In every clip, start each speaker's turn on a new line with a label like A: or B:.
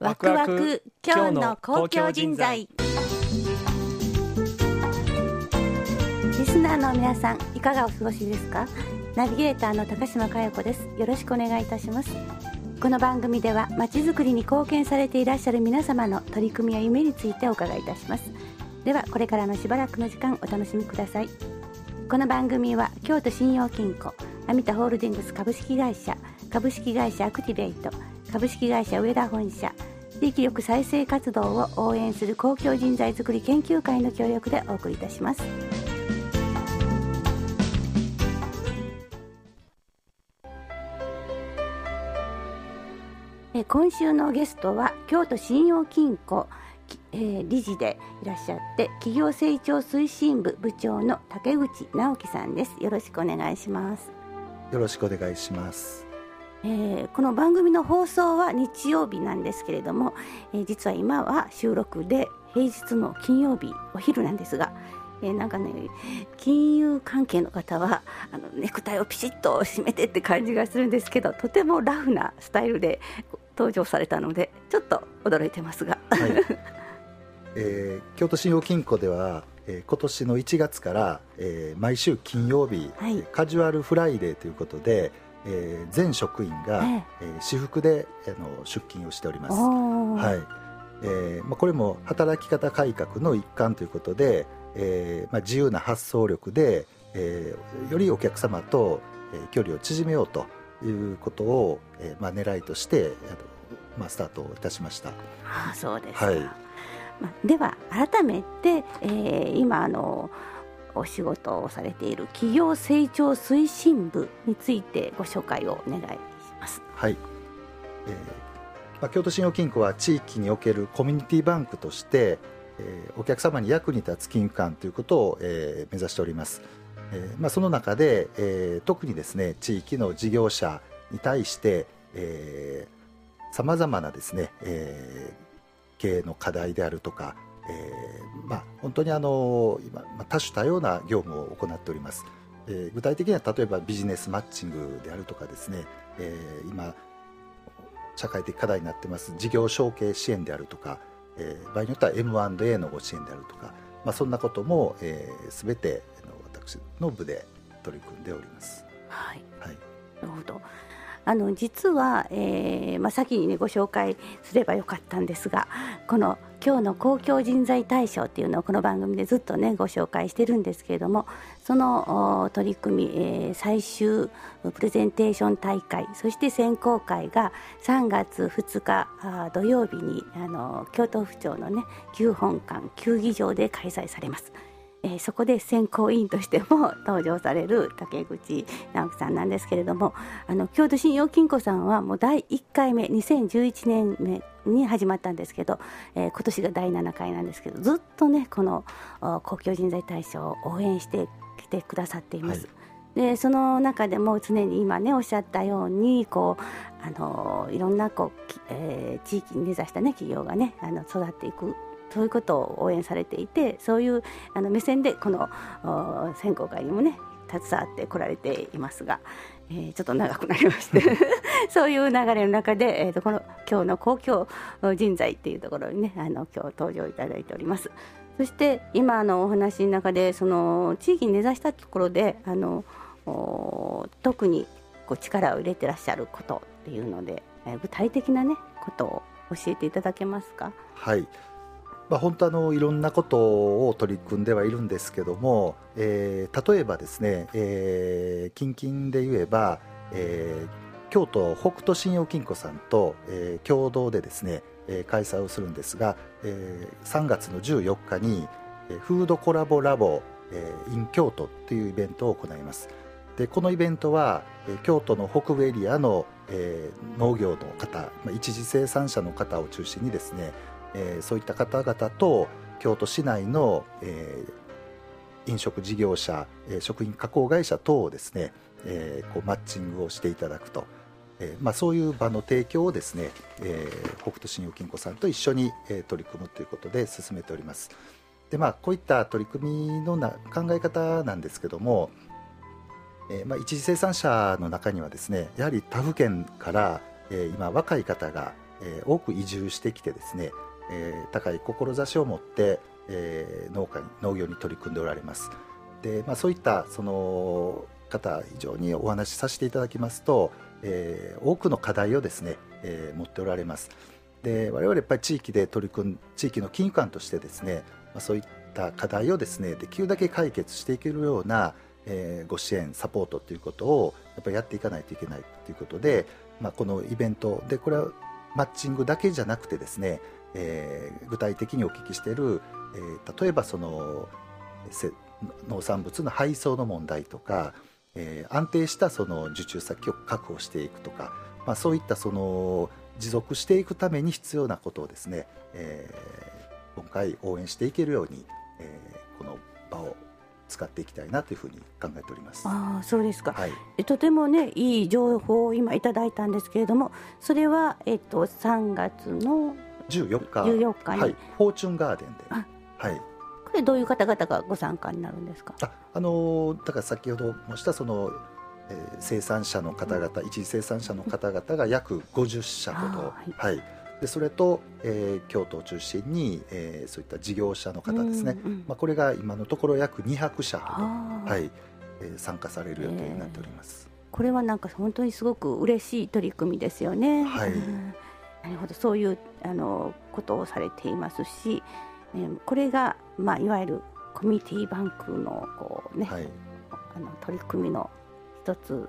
A: ワクワク今日の公共人材。リスナーの皆さんいかがお過ごしですか？ナビゲーターの高島佳代子です。よろしくお願いいたします。この番組ではまちづくりに貢献されていらっしゃる皆様の取り組みや夢についてお伺いいたします。ではこれからのしばらくの時間お楽しみください。この番組は京都信用金庫アミタホールディングス株式会社株式会社アクティベイト株式会社上田本社地域力再生活動を応援する公共人材づくり研究会の協力でお送りいたします。え今週のゲストは京都信用金庫、え、理事でいらっしゃって企業成長推進部部長の竹口直樹さんです。よろしくお願いします。
B: よろしくお願いします。
A: えー、この番組の放送は日曜日なんですけれども、えー、実は今は収録で平日の金曜日お昼なんですが、えー、なんかね金融関係の方はあのネクタイをピシッと締めてって感じがするんですけどとてもラフなスタイルで登場されたのでちょっと驚いてますが、はい、
B: えー、京都信用金庫ではえー、今年の1月から、えー、毎週金曜日、はい、カジュアルフライデーということで、えー、全職員が、ええ。ー、私服であの出勤をしております。はい。えーまあ、これも働き方改革の一環ということで、えーまあ、自由な発想力で、えー、よりお客様と、えー、距離を縮めようということを、えーまあ、狙いとしてまあ、スタートいたしました。
A: あそうですはい。まあ、では改めて、えー、今あのお仕事をされている企業成長推進部についてご紹介をお願いします。
B: はい、えーまあ、京都信用金庫は地域におけるコミュニティバンクとして、えー、お客様に役に立つ金融機関ということを、えー、目指しております。えーまあ、その中で、えー、特にですね地域の事業者に対してさまざまなですね、えー、経営の課題であるとかえーまあ、本当にあの今、まあ、多種多様な業務を行っております、えー、具体的には例えばビジネスマッチングであるとかですね、えー、今社会的課題になってます。事業承継支援であるとか、えー、場合によっては M&A のご支援であるとか、まあ、そんなことも、えー、全て私の部で取り組んでおります。
A: はい、はい、なるほど。あの実は、えーまあ、先に、ね、ご紹介すればよかったんですがこの今日の公共人材大賞っていうのをこの番組でずっとねご紹介してるんですけれどもその取り組み、えー、最終プレゼンテーション大会そして選考会が3月2日土曜日にあの京都府庁のね旧本館球技場で開催されます。えー、そこで選考委員としても登場される竹口直樹さんなんですけれどもあの京都信用金庫さんはもう第1回目2011年目に始まったんですけど、えー、今年が第7回なんですけどずっとねこの公共人材大賞を応援してきてくださっています。はいでその中でも常に今ねおっしゃったようにこうあのいろんなこう、えー、地域に根ざしたね企業がねあの育っていくそういうことを応援されていてそういうあの目線でこの選考会にもね携わってこられていますが、えー、ちょっと長くなりまして そういう流れの中で、えーと、この今日の公共人材っていうところにねあの今日登場いただいております。そして今のお話の中でその地域に根ざしたところであの特にこう力を入れてらっしゃることっていうので、えー、具体的なねことを教えていただけますか？
B: はいまあ、本当あのいろんなことを取り組んではいるんですけども、えー、例えばですね、えー、近々で言えば、えー、京都北斗信用金庫さんと、えー、共同でですね、えー、開催をするんですが、えー、3月の14日に、えー、フードコラボラボ、えー、in 京都っていうイベントを行います。でこのイベントは、えー、京都の北部エリアの、えー、農業の方、まあ、一次生産者の方を中心にですねえー、そういった方々と京都市内の、えー、飲食事業者、えー、食品加工会社等をですね、えー、こうマッチングをしていただくと、えーまあ、そういう場の提供をですね、えー、北斗信用金庫さんと一緒に、えー、取り組むということで進めております。でまあ、こういった取り組みのな考え方なんですけども、えーまあ、一次生産者の中にはですねやはり他府県から、えー、今若い方がえー、多く移住してきてですね、えー、高い志を持って、えー、農家農業に取り組んでおられます。で、まあ、そういったその方非常にお話しさせていただきますと、えー、多くの課題をですね、えー、持っておられます。で我々やっぱり地域で取り組ん地域の金融官としてですね、まあ、そういった課題をですねできるだけ解決していけるような、えー、ご支援サポートということをやっぱりやっていかないといけないということで、まあ、このイベントでこれはマッチングだけじゃなくてですね、えー、具体的にお聞きしている、えー、例えばその農産物の配送の問題とか、えー、安定したその受注先を確保していくとか、まあ、そういったその持続していくために必要なことをですね、えー、今回応援していけるように、えー、この場を使っていきたいなというふうに考えております。
A: あそうですか、はい、とてもねいい情報を今いただいたんですけれどもそれは、えっと、3月の
B: 14日
A: ,14 日。に、
B: はい、フォーチュンガーデンで。はい。
A: これどういう方々がご参加になるんですか？
B: あ、あのだから先ほど申したその、えー、生産者の方々、うん、一次生産者の方々が約50社ほど、はい、はい、でそれと、えー、京都を中心に、えー、そういった事業者の方ですね、うんうん、まあ、これが今のところ約200社ほど、はい。えー、参加される予定になっております、
A: えー、これはなんか本当にすごく嬉しい取り組みですよね。
B: はい、
A: なるほど。そういうあのことをされていますし、えー、これが、まあ、いわゆるコミュニティバンクのこうね、はい、あの取り組みの一つ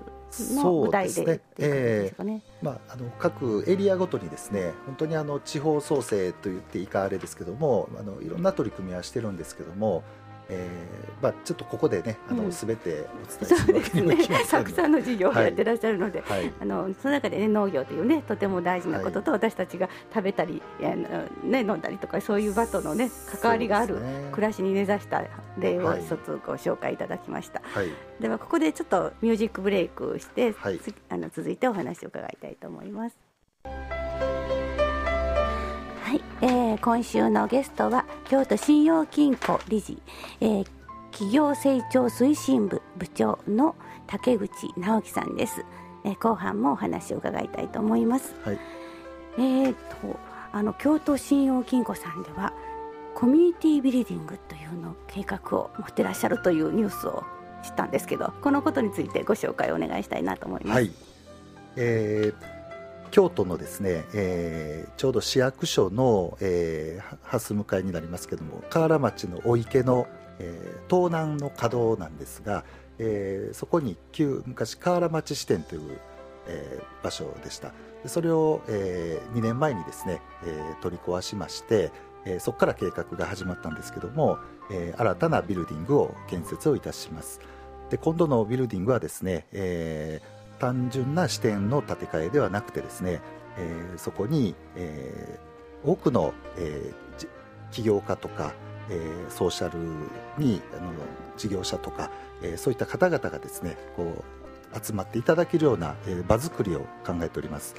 A: の具体でで、ね。えー、
B: まあ、あの各エリアごとにですね本当にあの地方創生と言っていいかあれですけどもあのいろんな取り組みはしてるんですけどもえーまあ、ちょっとここでねあの、す、べ、てお伝えするわけにもいきません、ね、
A: たくさんの事業をやってらっしゃるので、はい、あのその中で、ね、農業というねとても大事なことと、はい、私たちが食べたり、ね、飲んだりとかそういう場との、ね、関わりがある、暮らしに根ざした例を一つご紹介いただきました、はい、ではここでちょっとミュージックブレイクして、はい、あの続いてお話を伺いたいと思います。はい、えー、今週のゲストは京都信用金庫理事、えー、企業成長推進部部長の竹口直樹さんです、えー、後半もお話を伺いたいと思います、はい、えーとあの京都信用金庫さんではコミュニティビルディングというの計画を持ってらっしゃるというニュースを知ったんですけどこのことについてご紹介をお願いしたいなと思います。はい、
B: えー京都のですね、えー、ちょうど市役所の、えー、蓮向かいになりますけども河原町のお池の、えー、東南の稼働なんですが、えー、そこに旧昔河原町支店という、えー、場所でした。それを、えー、2年前にですね、えー、取り壊しまして、えー、そこから計画が始まったんですけども、えー、新たなビルディングを建設をいたします。で今度のビルディングはですね、えー単純な視点の建て替えではなくてですね、えー、そこに、えー、多くの、えー、起業家とか、えー、ソーシャルにあの事業者とか、えー、そういった方々がですねこう集まっていただけるような、えー、場作りを考えております、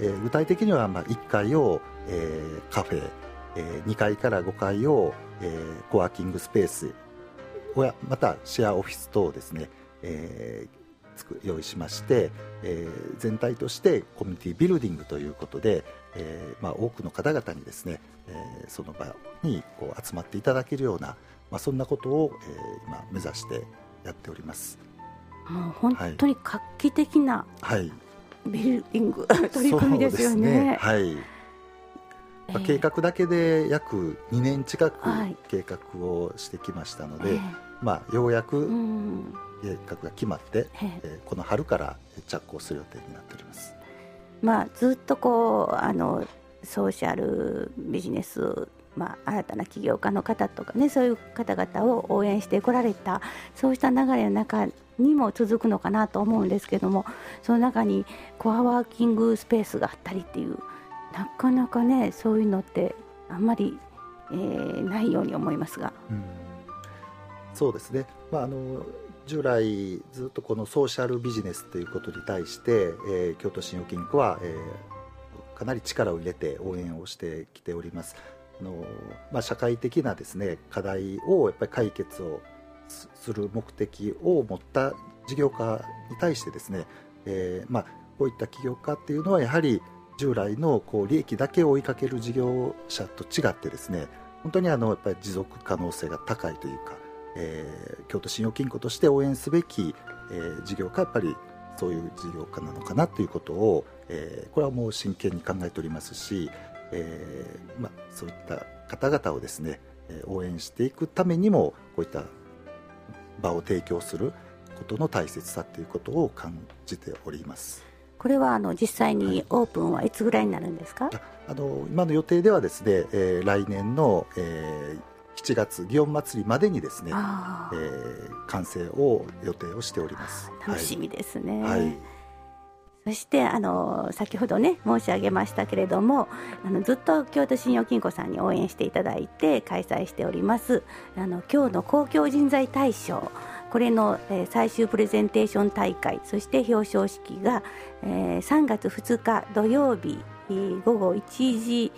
B: えー、具体的には、まあ、1階を、えー、カフェ、えー、2階から5階を、えー、コワーキングスペースまたシェアオフィス等ですね、えー、用意しまして、えー、全体としてコミュニティビルディングということで、えーまあ、多くの方々にですね、えー、その場にこう集まっていただけるような、まあ、そんなことを、えー、今目指してやっております。
A: もう本当に画期的な、はい、ビルディング、取り組みですよね。
B: はい。まあ、計画だけで約2年近く計画をしてきましたので、はい、まあ、ようやく計画が決まって、えー、この春から着工する予定になっております。
A: まあ、ずっとこうあのソーシャルビジネス、まあ、新たな起業家の方とかねそういう方々を応援してこられたそうした流れの中にも続くのかなと思うんですけどもその中にコアワーキングスペースがあったりっていうなかなかねそういうのってあんまり、えー、ないように思いますが。うん、
B: そうですね、まああの従来ずっとこのソーシャルビジネスということに対して、えー、京都信用金庫は、えー、かなり力を入れて応援をしてきております。あのまあ、社会的なですね課題をやっぱり解決をする目的を持った事業家に対してですね、えーまあ、こういった起業家っていうのはやはり、従来のこう利益だけを追いかける事業者と違ってですね本当にあのやっぱり持続可能性が高いというか、えー、京都信用金庫として応援すべき、えー、事業家やっぱりそういう事業家なのかなということを、えー、これはもう真剣に考えておりますし、えーまあ、そういった方々をですね応援していくためにもこういった場を提供することの大切さということを感じております。
A: これはあの実際にオープンはいつぐらいになるんですか、はい、
B: あの今の予定ではですね、えー、来年の、えー、7月祇園祭りまでにですね、えー、完成を予定をしております。
A: 楽しみですね、はい、そしてあの先ほどね申し上げましたけれどもあのずっと京都信用金庫さんに応援していただいて開催しておりますあの今日の公共人材大賞。これの、えー、最終プレゼンテーション大会そして表彰式が、えー、3月2日土曜日、えー、午後1時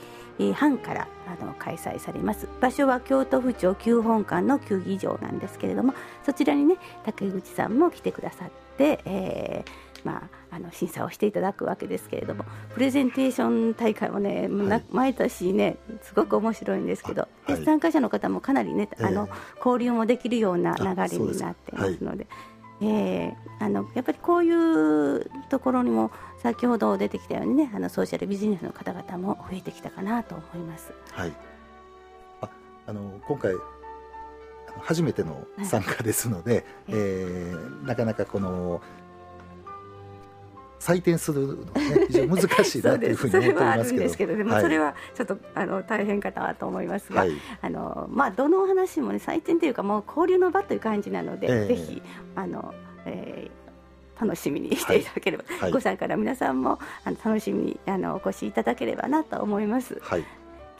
A: 半からあの開催されます。場所は京都府庁旧本館の球技場なんですけれどもそちらにね竹口さんも来てくださって、えーまあ、あの審査をしていただくわけですけれどもプレゼンテーション大会もね、はい、毎年ねすごく面白いんですけど、はい、参加者の方もかなりね、あの交流もできるような流れになってますので。えー、あのやっぱりこういうところにも先ほど出てきたようにねあのソーシャルビジネスの方々も増えてきたかなと思います。
B: はい、ああの今回初めての参加ですので、はい、えー、なかなかこの採点するのね非常に難しいなというふうに思っておりますけど。です。けど、
A: ね、はい、それはちょっとあの大変かなと思いますが、はい、あのまあどの話もね採点というかもう交流の場という感じなので、えー、ぜひあの、えー、楽しみにしていただければ、はい、ご参加の皆さんもあの楽しみにあのお越しいただければなと思います。はい。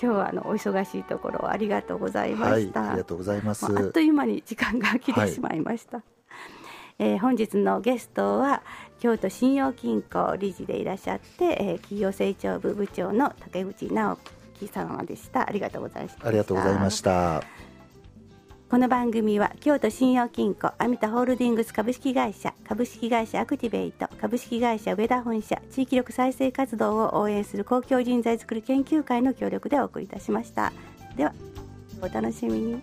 A: 今日はあのお忙しいところありがとうございました、はい、
B: ありがとうございます。
A: あっという間に時間が来てしまいました、はい、えー、本日のゲストは京都信用金庫理事でいらっしゃって、えー、企業成長部部長の竹口直樹様でした。ありがとうございました。
B: ありがとうございました。
A: この番組は京都信用金庫アミタホールディングス株式会社株式会社アクティベイト株式会社上田本社地域力再生活動を応援する公共人材づくり研究会の協力でお送りいたしました。ではお楽しみに